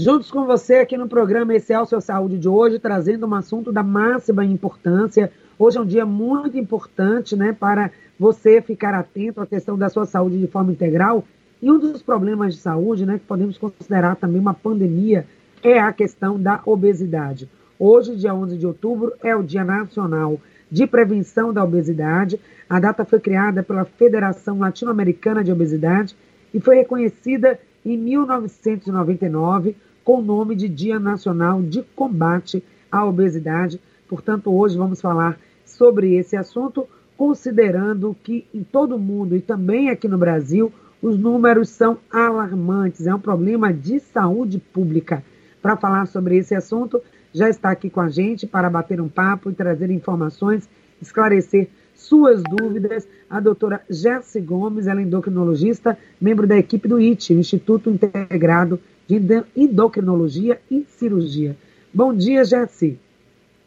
Juntos com você aqui no programa Esse é Saúde de hoje, trazendo um assunto da máxima importância. Hoje é um dia muito importante né, para você ficar atento à questão da sua saúde de forma integral. E um dos problemas de saúde, né, que podemos considerar também uma pandemia, é a questão da obesidade. Hoje, dia 11 de outubro, é o Dia Nacional de Prevenção da Obesidade. A data foi criada pela Federação Latino-Americana de Obesidade e foi reconhecida em 1999 com o nome de Dia Nacional de Combate à Obesidade. Portanto, hoje vamos falar sobre esse assunto, considerando que em todo o mundo e também aqui no Brasil, os números são alarmantes. É um problema de saúde pública. Para falar sobre esse assunto, já está aqui com a gente para bater um papo e trazer informações, esclarecer suas dúvidas, a doutora Jessi Gomes, ela é endocrinologista, membro da equipe do IT, Instituto Integrado de Endocrinologia e Cirurgia. Bom dia, Jessi.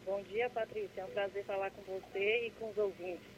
Bom dia, Patrícia. É um prazer falar com você e com os ouvintes.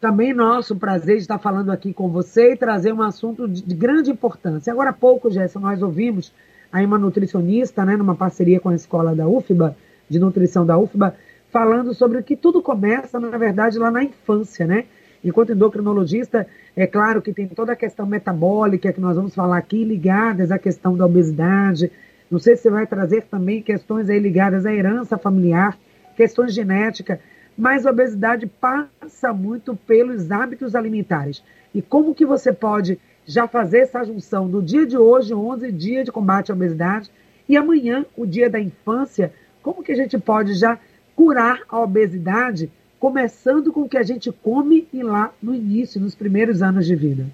Também nosso prazer estar falando aqui com você e trazer um assunto de, grande importância. Agora há pouco, Jéssica, nós ouvimos aí uma nutricionista, né, numa parceria com a escola da UFBA, de nutrição da UFBA, falando sobre que tudo começa, na verdade, lá na infância, né? Enquanto endocrinologista, é claro que tem toda a questão metabólica que nós vamos falar aqui, ligadas à questão da obesidade. Não sei se você vai trazer também questões aí ligadas à herança familiar, questões genéticas, mas a obesidade passa muito pelos hábitos alimentares. E como que você pode já fazer essa junção do dia de hoje, 11 dia de combate à obesidade, e amanhã, o dia da infância, como que a gente pode já curar a obesidade, começando com o que a gente come e lá no início, nos primeiros anos de vida.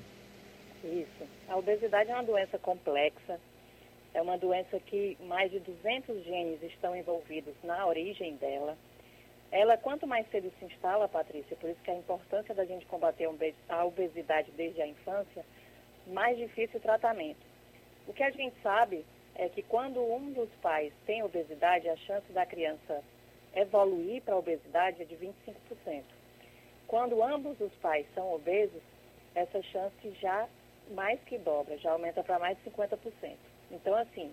Isso. A obesidade é uma doença complexa, é uma doença que mais de 200 genes estão envolvidos na origem dela. Ela, quanto mais cedo se instala, Patrícia, por isso que a importância da gente combater a obesidade desde a infância, mais difícil o tratamento. O que a gente sabe é que quando um dos pais tem obesidade, a chance da criança evoluir para a obesidade é de 25%. Quando ambos os pais são obesos, essa chance já mais que dobra, já aumenta para mais de 50%. Então, assim,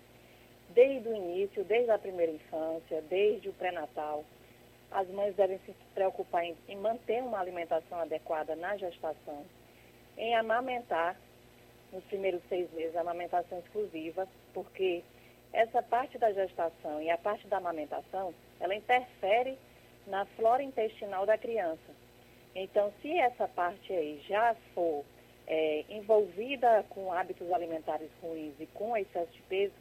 desde o início, desde a primeira infância, desde o pré-natal, as mães devem se preocupar em, em, manter uma alimentação adequada na gestação, em amamentar nos primeiros seis meses, amamentação exclusiva, porque essa parte da gestação e a parte da amamentação, ela interfere na flora intestinal da criança. Então, se essa parte aí já for é, envolvida com hábitos alimentares ruins e com excesso de peso,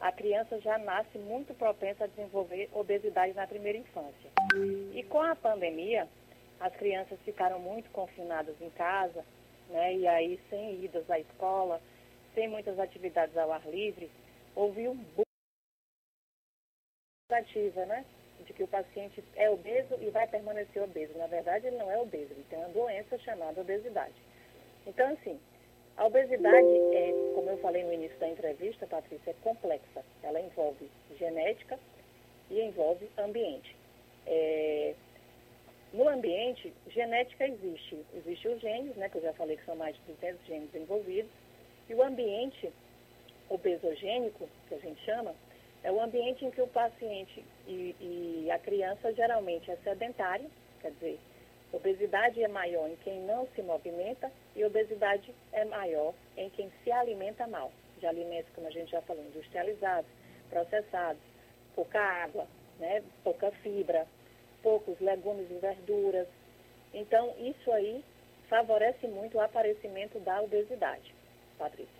a criança já nasce muito propensa a desenvolver obesidade na primeira infância. E com a pandemia, as crianças ficaram muito confinadas em casa, né, e aí sem idas à escola, sem muitas atividades ao ar livre, houve um boom né? De que o paciente é obeso e vai permanecer obeso. Na verdade, ele não é obeso, ele tem uma doença chamada obesidade. Então, assim, a obesidade é, como eu falei no início da entrevista, Patrícia, é complexa. Ela envolve genética e envolve ambiente. É, no ambiente, genética existe. Existem os genes, né, que eu já falei que são mais de 200 genes envolvidos, e o ambiente obesogênico, que a gente chama, é o ambiente em que o paciente e, e a criança geralmente é sedentário, quer dizer, obesidade é maior em quem não se movimenta e obesidade é maior em quem se alimenta mal, de alimentos, como a gente já falou, industrializados, processados, pouca água, né, pouca fibra, poucos legumes e verduras. Então, isso aí favorece muito o aparecimento da obesidade, Patrícia.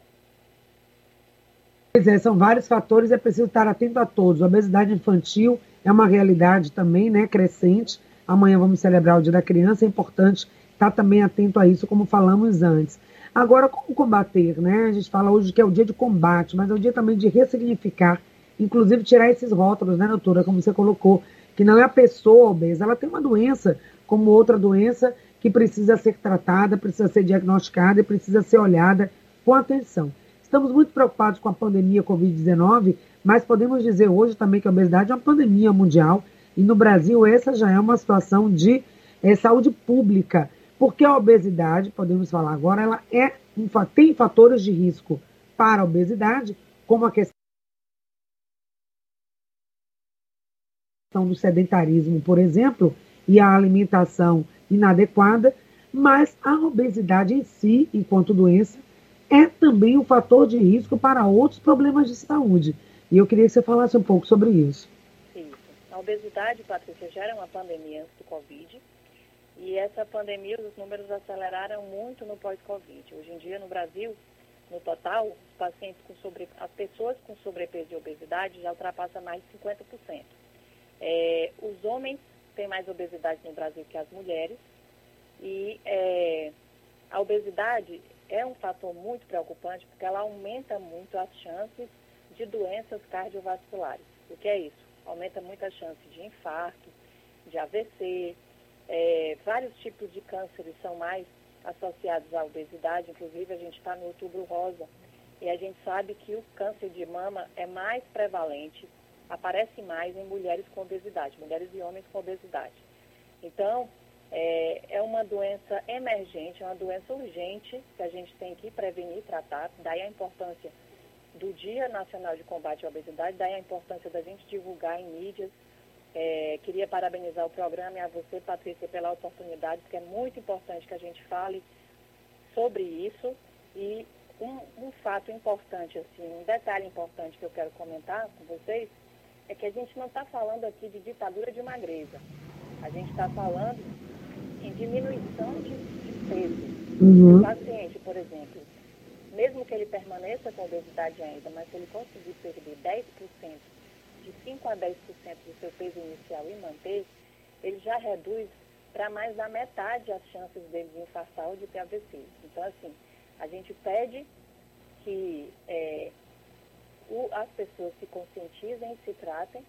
Pois é, são vários fatores, é preciso estar atento a todos. A obesidade infantil é uma realidade também, né, crescente. Amanhã vamos celebrar o Dia da Criança, é importante estar também atento a isso, como falamos antes. Agora, como combater, né? A gente fala hoje que é o dia de combate, mas é o dia também de ressignificar, inclusive tirar esses rótulos, né, doutora, como você colocou, que não é a pessoa obesa, ela tem uma doença como outra doença que precisa ser tratada, precisa ser diagnosticada e precisa ser olhada com atenção. Estamos muito preocupados com a pandemia Covid-19, mas podemos dizer hoje também que a obesidade é uma pandemia mundial e no Brasil essa já é uma situação de é, saúde pública, porque a obesidade, podemos falar agora, ela é tem fatores de risco para a obesidade, como a questão do sedentarismo, por exemplo, e a alimentação inadequada, mas a obesidade em si, enquanto doença, é também um fator de risco para outros problemas de saúde. E eu queria que você falasse um pouco sobre isso. Isso. A obesidade, Patrícia, já era uma pandemia antes do Covid. E essa pandemia, os números aceleraram muito no pós-Covid. Hoje em dia, no Brasil, no total, os pacientes com sobre, as pessoas com sobrepeso e obesidade já ultrapassam mais de 50%. É, os homens têm mais obesidade no Brasil que as mulheres. E é, a obesidade é um fator muito preocupante porque ela aumenta muito as chances de doenças cardiovasculares. O que é isso? Aumenta muito a chance de infarto, de AVC, é, vários tipos de cânceres são mais associados à obesidade, inclusive a gente está no outubro rosa e a gente sabe que o câncer de mama é mais prevalente, aparece mais em mulheres com obesidade, mulheres e homens com obesidade. Então, é, é uma doença emergente, é uma doença urgente que a gente tem que prevenir e tratar, daí a importância do Dia Nacional de Combate à Obesidade, daí a importância da gente divulgar em mídias. É, queria parabenizar o programa e a você, Patrícia, pela oportunidade, porque é muito importante que a gente fale sobre isso. E um, um fato importante, assim, um detalhe importante que eu quero comentar com vocês, é que a gente não está falando aqui de ditadura de magreza. A gente está falando em diminuição de, de peso. Uhum. O paciente, por exemplo, mesmo que ele permaneça com obesidade ainda, mas se ele conseguir perder 10%, de 5 a 10% do seu peso inicial e manter, ele já reduz para mais da metade as chances dele de infartar ou de ter AVC. Então, assim, a gente pede que é, o, as pessoas se conscientizem e se tratem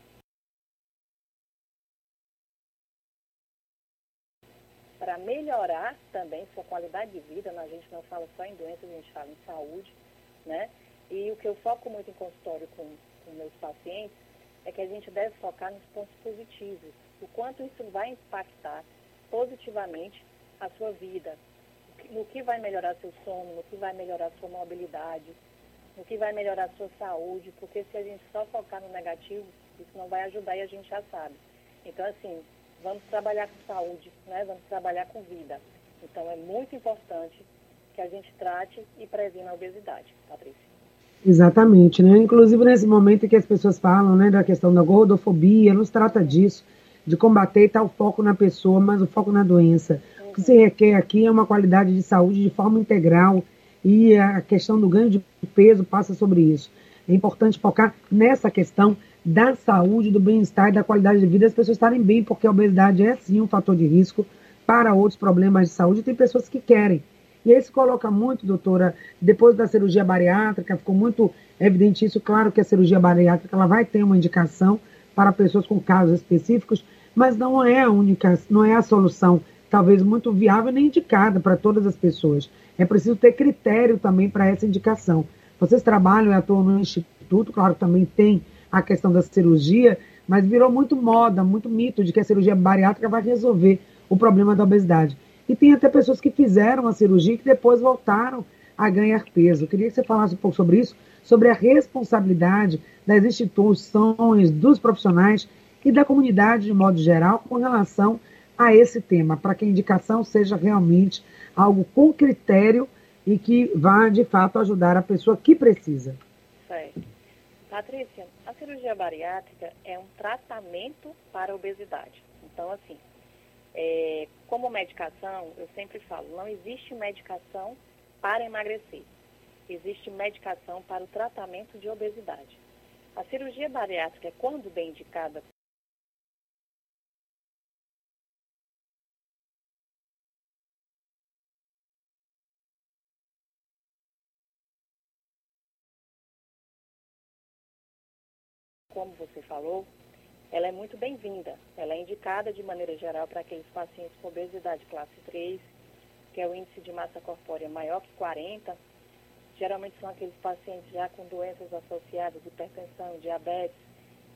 para melhorar também sua qualidade de vida. A gente não fala só em doenças, a gente fala em saúde, né? E o que eu foco muito em consultório com, com meus pacientes é que a gente deve focar nos pontos positivos, o quanto isso vai impactar positivamente a sua vida, no que vai melhorar seu sono, no que vai melhorar sua mobilidade, no que vai melhorar sua saúde, porque se a gente só focar no negativo, isso não vai ajudar e a gente já sabe. Então, assim, vamos trabalhar com saúde, né? vamos trabalhar com vida. Então é muito importante que a gente trate e previna a obesidade, Patrícia. Exatamente, né? Inclusive nesse momento que as pessoas falam, né, da questão da gordofobia, não se trata disso, de combater tal foco na pessoa, mas o foco na doença. Uhum. O que se requer aqui é uma qualidade de saúde de forma integral e a questão do ganho de peso passa sobre isso. É importante focar nessa questão da saúde, do bem-estar da qualidade de vida, as pessoas estarem bem, porque a obesidade é sim um fator de risco para outros problemas de saúde. Tem pessoas que querem. E aí se coloca muito, doutora, depois da cirurgia bariátrica, ficou muito evidente isso. Claro que a cirurgia bariátrica ela vai ter uma indicação para pessoas com casos específicos, mas não é a única, não é a solução, talvez muito viável nem indicada para todas as pessoas. É preciso ter critério também para essa indicação. Vocês trabalham e atuam no instituto, claro, também tem a questão da cirurgia, mas virou muito moda, muito mito de que a cirurgia bariátrica vai resolver o problema da obesidade. E tem até pessoas que fizeram a cirurgia e que depois voltaram a ganhar peso. Eu queria que você falasse um pouco sobre isso, sobre a responsabilidade das instituições, dos profissionais e da comunidade de modo geral com relação a esse tema, para que a indicação seja realmente algo com critério e que vá, de fato, ajudar a pessoa que precisa. Certo. Patrícia, a cirurgia bariátrica é um tratamento para a obesidade. Então, assim, é, como medicação, eu sempre falo, não existe medicação para emagrecer. Existe medicação para o tratamento de obesidade. A cirurgia bariátrica, quando bem indicada como você falou, ela é muito bem-vinda. Ela é indicada de maneira geral para aqueles pacientes com obesidade classe 3, que é o índice de massa corpórea maior que 40. Geralmente são aqueles pacientes já com doenças associadas, hipertensão, diabetes,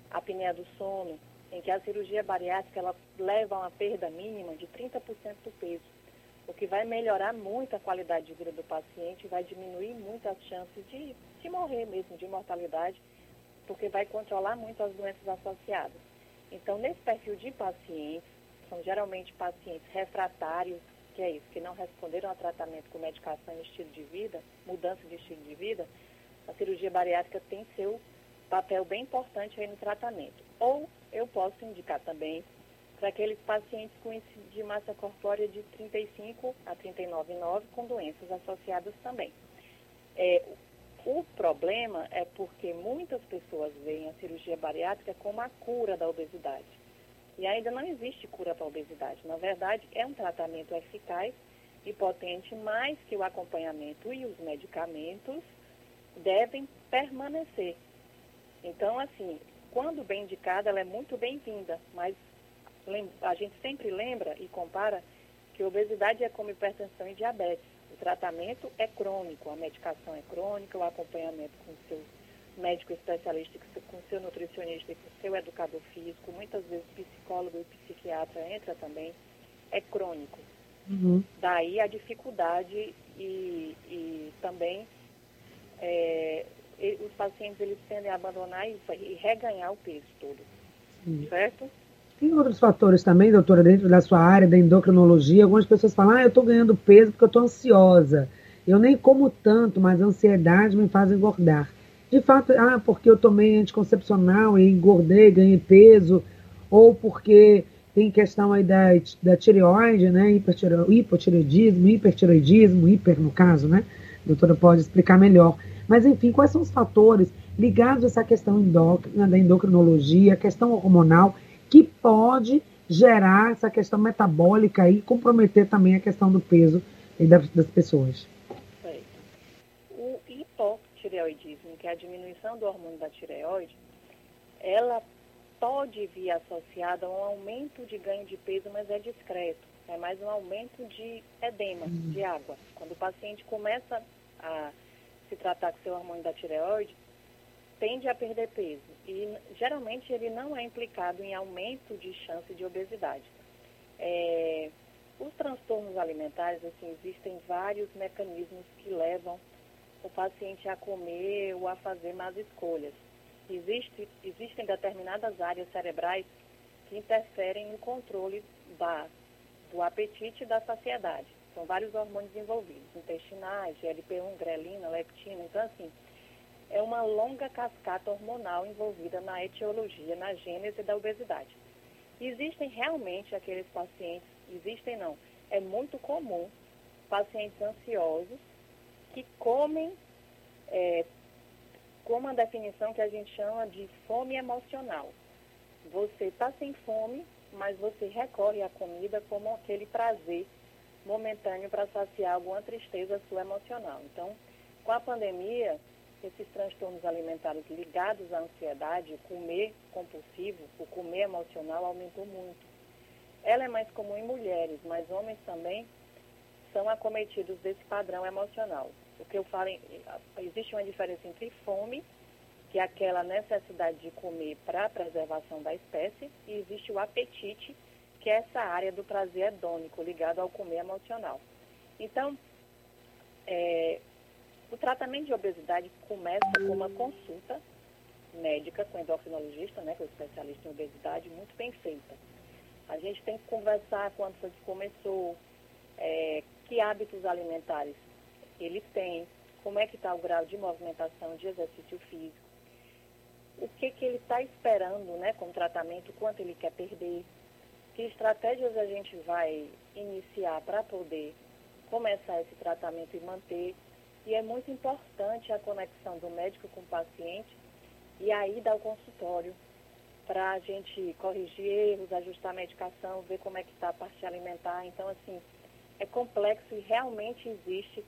apneia do sono, em que a cirurgia bariátrica ela leva a uma perda mínima de 30% do peso. o que vai melhorar muito a qualidade de vida do paciente, vai diminuir muito as chances de, de morrer mesmo, de mortalidade, porque vai controlar muito as doenças associadas. Então, nesse perfil de pacientes, são geralmente pacientes refratários, que é isso, que não responderam ao tratamento com medicação e estilo de vida, mudança de estilo de vida, a cirurgia bariátrica tem seu papel bem importante aí no tratamento. Ou eu posso indicar também para aqueles pacientes com índice de massa corpórea de 35 a 39,9 com doenças associadas também. É, o problema é porque muitas pessoas veem a cirurgia bariátrica como a cura da obesidade. E ainda não existe cura para a obesidade. Na verdade, é um tratamento eficaz e potente, mas que o acompanhamento e os medicamentos devem permanecer. Então, assim, quando bem indicada, ela é muito bem-vinda, mas a gente sempre lembra e compara que obesidade é como hipertensão e diabetes. O tratamento é crônico, a medicação é crônica, o acompanhamento com o seu médico especialista, com o seu nutricionista e com o seu educador físico, muitas vezes psicólogo e psiquiatra entra também, é crônico. Uhum. Daí a dificuldade e, e também é, os pacientes eles tendem a abandonar e, e reganhar o peso todo, Sim. certo? Tem outros fatores também, doutora, dentro da sua área da endocrinologia. Algumas pessoas falam, ah, eu estou ganhando peso porque eu estou ansiosa. Eu nem como tanto, mas a ansiedade me faz engordar. De fato, ah, porque eu tomei anticoncepcional e engordei, ganhei peso, ou porque tem questão aí da, da tireoide, né? hipotireoidismo, hipertireoidismo, hiper no caso, né? A doutora pode explicar melhor. Mas, enfim, quais são os fatores ligados a essa questão endócrina, da endocrinologia, questão hormonal, que pode gerar essa questão metabólica e comprometer também a questão do peso das, das pessoas? O hipotireoidismo, que é a diminuição do hormônio da tireoide, ela pode vir associada a um aumento de ganho de peso, mas é discreto. É mais um aumento de edema, de água. Quando o paciente começa a se tratar com seu hormônio da tireoide, tende a perder peso. E geralmente ele não é implicado em aumento de chance de obesidade. É, os transtornos alimentares, assim, existem vários mecanismos que levam o paciente a comer ou a fazer más escolhas. Existe, existem determinadas áreas cerebrais que interferem no controle da, do apetite e da saciedade. São vários hormônios envolvidos, intestinais, GLP-1, grelina, leptina. Então, assim, é uma longa cascata hormonal envolvida na etiologia, na gênese da obesidade. Existem realmente aqueles pacientes, existem não, é muito comum pacientes ansiosos que comem é, com uma definição que a gente chama de fome emocional. Você está sem fome, mas você recorre à comida como aquele prazer momentâneo para saciar alguma tristeza sua emocional. Então, com a pandemia, esses transtornos alimentares ligados à ansiedade, o comer compulsivo, o comer emocional aumentou muito. Ela é mais comum em mulheres, mas homens também são acometidos desse padrão emocional. O que eu falo, existe uma diferença entre fome, que é aquela necessidade de comer para a preservação da espécie, e existe o apetite, que é essa área do prazer hedônico ligado ao comer emocional. Então, é, o tratamento de obesidade começa com uma consulta médica com endocrinologista, né, com o especialista em obesidade, muito bem feita. A gente tem que conversar quando foi que começou, é, que hábitos alimentares eles têm, como é que está o grau de movimentação, de exercício físico, o que, que ele está esperando né, com o tratamento, quanto ele quer perder, que estratégias a gente vai iniciar para poder começar esse tratamento e manter. E é muito importante a conexão do médico com o paciente e aí dar o consultório para a gente corrigir erros, ajustar a medicação, ver como é que está a parte alimentar. Então, assim, é complexo e realmente existe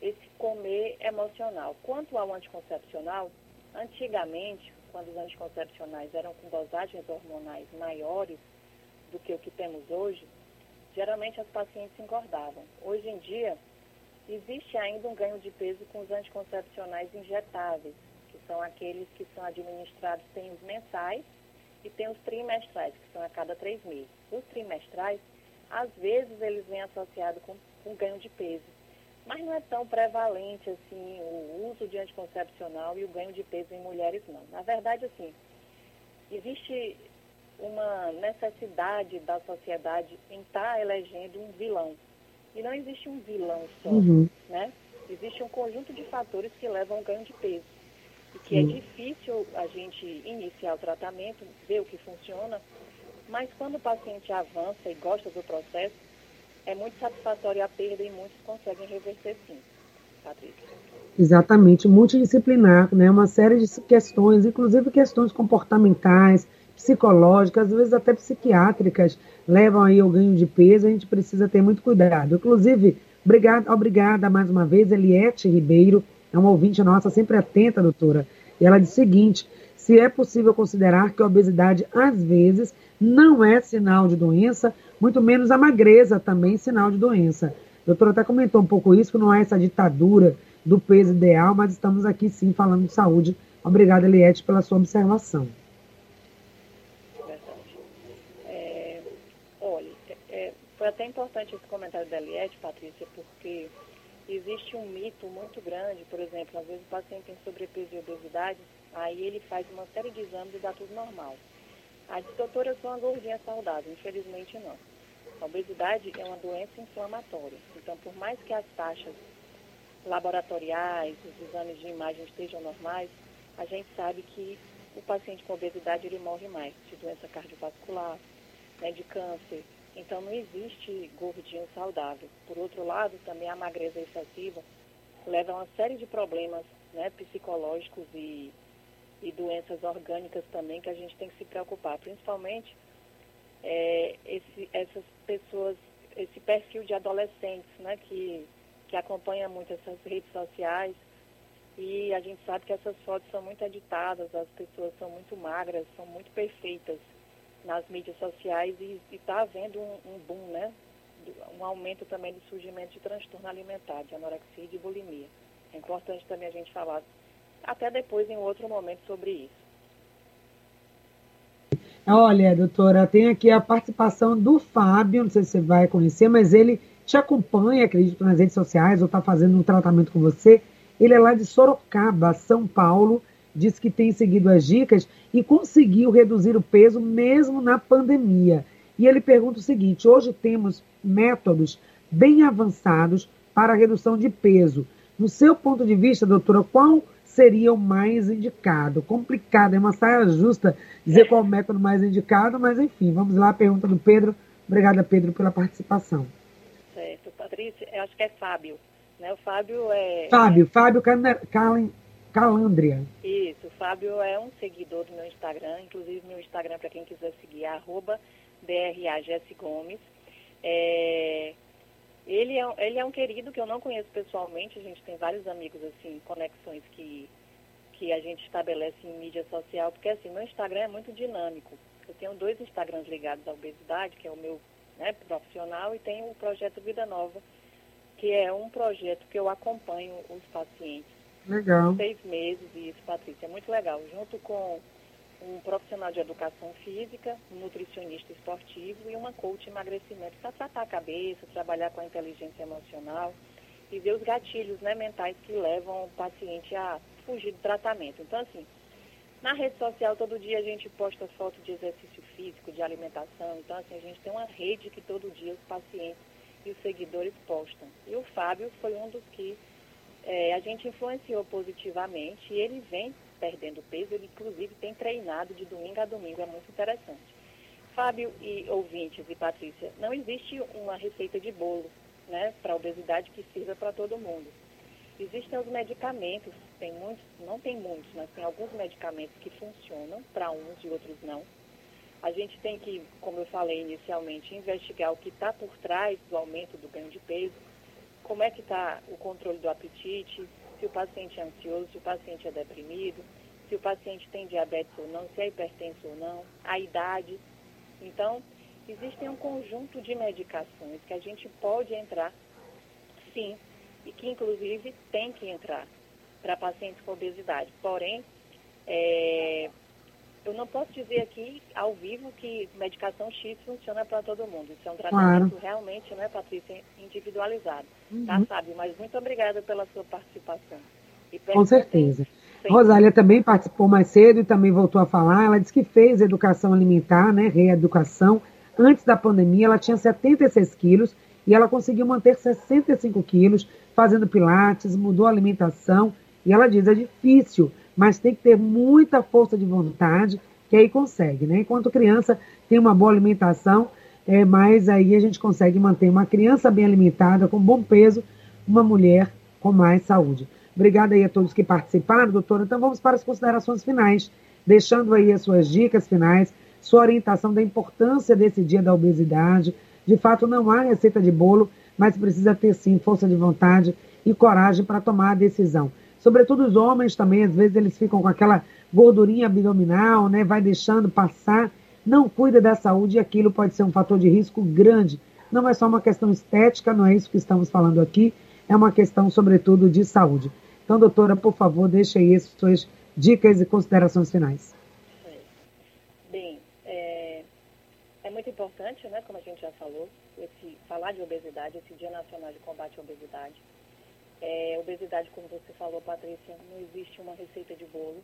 esse comer emocional. Quanto ao anticoncepcional, antigamente, quando os anticoncepcionais eram com dosagens hormonais maiores, do que o que temos hoje, geralmente as pacientes engordavam. Hoje em dia, existe ainda um ganho de peso com os anticoncepcionais injetáveis, que são aqueles que são administrados, tem os mensais e tem os trimestrais, que são a cada três meses. Os trimestrais, às vezes, eles vêm associados com um ganho de peso. Mas não é tão prevalente assim o uso de anticoncepcional e o ganho de peso em mulheres, não. Na verdade, assim, existe uma necessidade da sociedade em estar tá elegendo um vilão. E não existe um vilão só, uhum. né? Existe um conjunto de fatores que levam ao ganho de peso. E que uhum. é difícil a gente iniciar o tratamento, ver o que funciona, mas quando o paciente avança e gosta do processo, é muito satisfatório a perda e muitos conseguem reverter sim. Patrícia. Exatamente, multidisciplinar, né? Uma série de questões, inclusive questões comportamentais, psicológicas, às vezes até psiquiátricas, levam aí ao ganho de peso, a gente precisa ter muito cuidado. Inclusive, obrigada, obrigada mais uma vez, Eliette Ribeiro, é uma ouvinte nossa, sempre atenta, doutora, e ela diz o seguinte, se é possível considerar que a obesidade, às vezes, não é sinal de doença, muito menos a magreza também sinal de doença. A doutora até comentou um pouco isso, que não é essa ditadura do peso ideal, mas estamos aqui sim falando de saúde. Obrigada, Eliette, pela sua observação. Foi até importante esse comentário da Eliette, Patrícia, porque existe um mito muito grande, por exemplo, às vezes o paciente tem sobrepeso e obesidade, aí ele faz uma série de exames e dá tudo normal. A doutora, eu sou uma gordinha saudável, infelizmente não. A obesidade é uma doença inflamatória, então por mais que as taxas laboratoriais, os exames de imagem estejam normais, a gente sabe que o paciente com obesidade ele morre mais de doença cardiovascular, né, de câncer, então não existe gordinho saudável. Por outro lado, também a magreza excessiva leva a uma série de problemas né, psicológicos e, e doenças orgânicas também que a gente tem que se preocupar. Principalmente é, esse, essas pessoas, esse perfil de adolescentes né, que, que acompanha muito essas redes sociais. E a gente sabe que essas fotos são muito editadas, as pessoas são muito magras, são muito perfeitas nas mídias sociais e está havendo um, um, boom, né? Um aumento também do surgimento de transtorno alimentar, de anorexia e de bulimia. É importante também a gente falar, até depois em outro momento, sobre isso. Olha, doutora, tem aqui a participação do Fábio, não sei se você vai conhecer, mas ele te acompanha, acredito, nas redes sociais, ou está fazendo um tratamento com você. Ele é lá de Sorocaba, São Paulo, diz que tem seguido as dicas e conseguiu reduzir o peso mesmo na pandemia. E ele pergunta o seguinte: hoje temos métodos bem avançados para a redução de peso. No seu ponto de vista, doutora, qual seria o mais indicado? Complicado, é uma saia justa dizer qual o método mais indicado, mas enfim, vamos lá, pergunta do Pedro. Obrigada, Pedro, pela participação. Certo, Patrícia, eu acho que é Fábio. Né? O Fábio é. Fábio, Fábio Calandria. Isso, o Fábio é um seguidor do meu Instagram, inclusive meu Instagram, para quem quiser seguir, é arroba Gomes. É, ele, é, ele é um querido que eu não conheço pessoalmente, a gente tem vários amigos, assim, conexões que, que a gente estabelece em mídia social, porque assim, meu Instagram é muito dinâmico. Eu tenho dois Instagrams ligados à obesidade, que é o meu né, profissional, e tenho o projeto Vida Nova, que é um projeto que eu acompanho os pacientes Legal. Seis meses, isso, Patrícia, é muito legal. Junto com um profissional de educação física, um nutricionista esportivo e uma coach emagrecimento para tratar a cabeça, trabalhar com a inteligência emocional e ver os gatilhos né, mentais que levam o paciente a fugir do tratamento. Então, assim, na rede social, todo dia a gente posta foto de exercício físico, de alimentação. Então, assim, a gente tem uma rede que todo dia os pacientes e os seguidores postam. E o Fábio foi um dos que é, a gente influenciou positivamente e ele vem perdendo peso, ele inclusive tem treinado de domingo a domingo, é muito interessante. Fábio e ouvintes e Patrícia, não existe uma receita de bolo né, para obesidade que sirva para todo mundo. Existem os medicamentos, tem muitos, não tem muitos, mas tem alguns medicamentos que funcionam para uns e outros não. A gente tem que, como eu falei inicialmente, investigar o que está por trás do aumento do ganho de peso como é que está o controle do apetite, se o paciente é ansioso, se o paciente é deprimido, se o paciente tem diabetes ou não, se é hipertenso ou não, a idade. Então, existem um conjunto de medicações que a gente pode entrar, sim, e que inclusive tem que entrar para pacientes com obesidade. Porém, é, eu não posso dizer aqui ao vivo que medicação X funciona para todo mundo. Isso é um tratamento claro. realmente, né, Patrícia, individualizado. Tá, uhum. Tá, sabe? Mas muito obrigada pela sua participação. Com certeza. Rosália também participou mais cedo e também voltou a falar. Ela disse que fez educação alimentar, né, reeducação. Antes da pandemia, ela tinha 76 quilos e ela conseguiu manter 65 quilos, fazendo pilates, mudou a alimentação. E ela diz, é difícil, mas tem que ter muita força de vontade, que aí consegue, né? Enquanto criança tem uma boa alimentação, é, mas aí a gente consegue manter uma criança bem alimentada, com bom peso, uma mulher com mais saúde. Obrigada aí a todos que participaram, doutora. Então vamos para as considerações finais, deixando aí as suas dicas finais, sua orientação da importância desse dia da obesidade. De fato, não há receita de bolo, mas precisa ter sim força de vontade e coragem para tomar a decisão. Sobretudo os homens também, às vezes eles ficam com aquela gordurinha abdominal, né? Vai deixando passar, não cuida da saúde e aquilo pode ser um fator de risco grande. Não é só uma questão estética, não é isso que estamos falando aqui, é uma questão, sobretudo, de saúde. Então, doutora, por favor, deixe aí as suas dicas e considerações finais. Bem, é, é, muito importante, né, como a gente já falou, esse, falar de obesidade, esse Dia Nacional de Combate à Obesidade. É, obesidade, como você falou, Patrícia, não existe uma receita de bolo.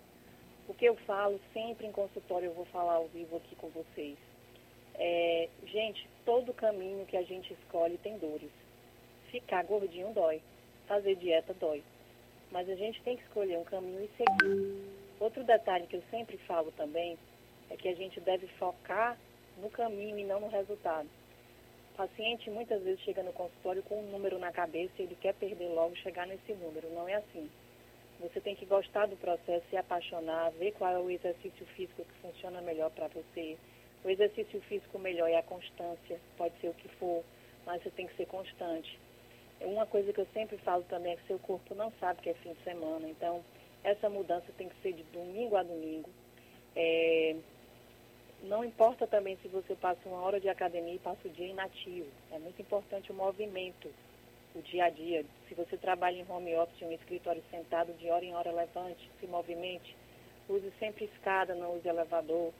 O que eu falo sempre em consultório, eu vou falar ao vivo aqui com vocês. É, gente, todo caminho que a gente escolhe tem dores. Ficar gordinho dói. Fazer dieta dói mas a gente tem que escolher um caminho e seguir. Outro detalhe que eu sempre falo também é que a gente deve focar no caminho e não no resultado. Paciente muitas vezes chega no consultório com um número na cabeça e ele quer perder logo chegar nesse número. Não é assim. Você tem que gostar do processo, se apaixonar, ver qual é o exercício físico que funciona melhor para você. O exercício físico melhor é a constância, pode ser o que for, mas você tem que ser constante. Uma coisa que eu sempre falo também é que seu corpo não sabe que é fim de semana, então essa mudança tem que ser de domingo a domingo. É, não importa também se você passa uma hora de academia e passa o dia inativo. É muito importante o movimento, o dia a dia. Se você trabalha em home office, um escritório sentado, de hora em hora levante, se movimente. Use sempre escada, não use elevador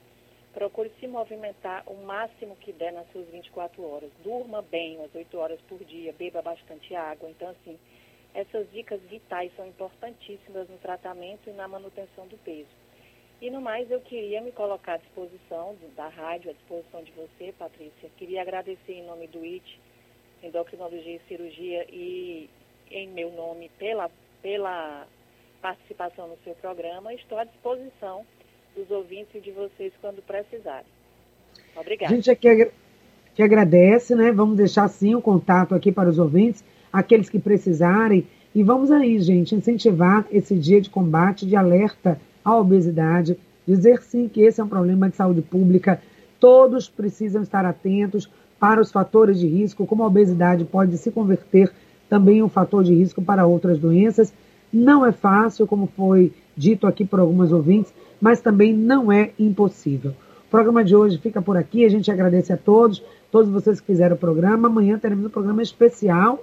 procure se movimentar o máximo que der nas suas 24 horas. Durma bem umas 8 horas por dia, beba bastante água. Então, assim, essas dicas vitais são importantíssimas no tratamento e na manutenção do peso. E no mais, eu queria me colocar à disposição da rádio, à disposição de você, Patrícia. Queria agradecer em nome do IT, Endocrinologia e Cirurgia, e em meu nome pela, pela participação no seu programa. Estou à disposição dos ouvintes e de vocês quando precisarem. Obrigada. A gente aqui que agradece, né? Vamos deixar sim o contato aqui para os ouvintes, aqueles que precisarem. E vamos aí, gente, incentivar esse dia de combate, de alerta à obesidade, dizer sim que esse é um problema de saúde pública. Todos precisam estar atentos para os fatores de risco, como a obesidade pode se converter também em um fator de risco para outras doenças. Não é fácil, como foi dito aqui por algumas ouvintes, mas também não é impossível. O programa de hoje fica por aqui. A gente agradece a todos, todos vocês que fizeram o programa. Amanhã teremos um programa especial.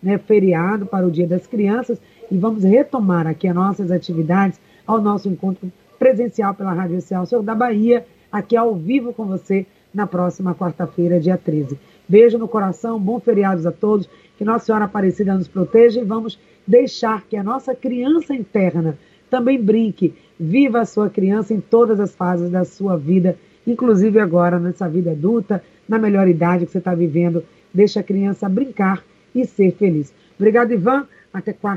Né, feriado para o Dia das Crianças e vamos retomar aqui as nossas atividades ao nosso encontro presencial pela Rádio Celso da Bahia, aqui ao vivo com você na próxima quarta-feira, dia 13. Beijo no coração, bom feriados a todos que Nossa Senhora Aparecida nos proteja e vamos deixar que a nossa criança interna também brinque, viva a sua criança em todas as fases da sua vida, inclusive agora nessa vida adulta, na melhor idade que você está vivendo. Deixa a criança brincar e ser feliz. Obrigado, Ivan. Até quarta.